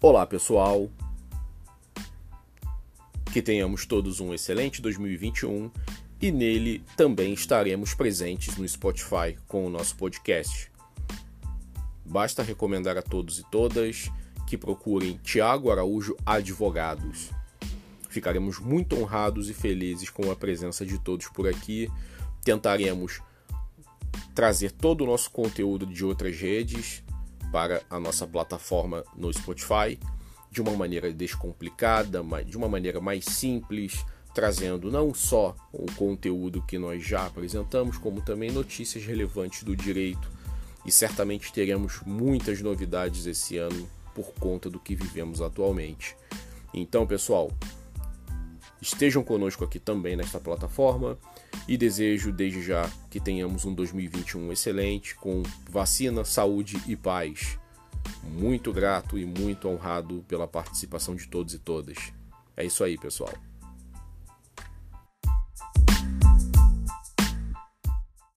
Olá, pessoal. Que tenhamos todos um excelente 2021 e nele também estaremos presentes no Spotify com o nosso podcast. Basta recomendar a todos e todas que procurem Tiago Araújo Advogados. Ficaremos muito honrados e felizes com a presença de todos por aqui. Tentaremos trazer todo o nosso conteúdo de outras redes para a nossa plataforma no Spotify de uma maneira descomplicada, de uma maneira mais simples, trazendo não só o conteúdo que nós já apresentamos, como também notícias relevantes do direito. E certamente teremos muitas novidades esse ano por conta do que vivemos atualmente. Então, pessoal, estejam conosco aqui também nesta plataforma e desejo desde já que tenhamos um 2021 excelente com vacina, saúde e paz. Muito grato e muito honrado pela participação de todos e todas. É isso aí, pessoal.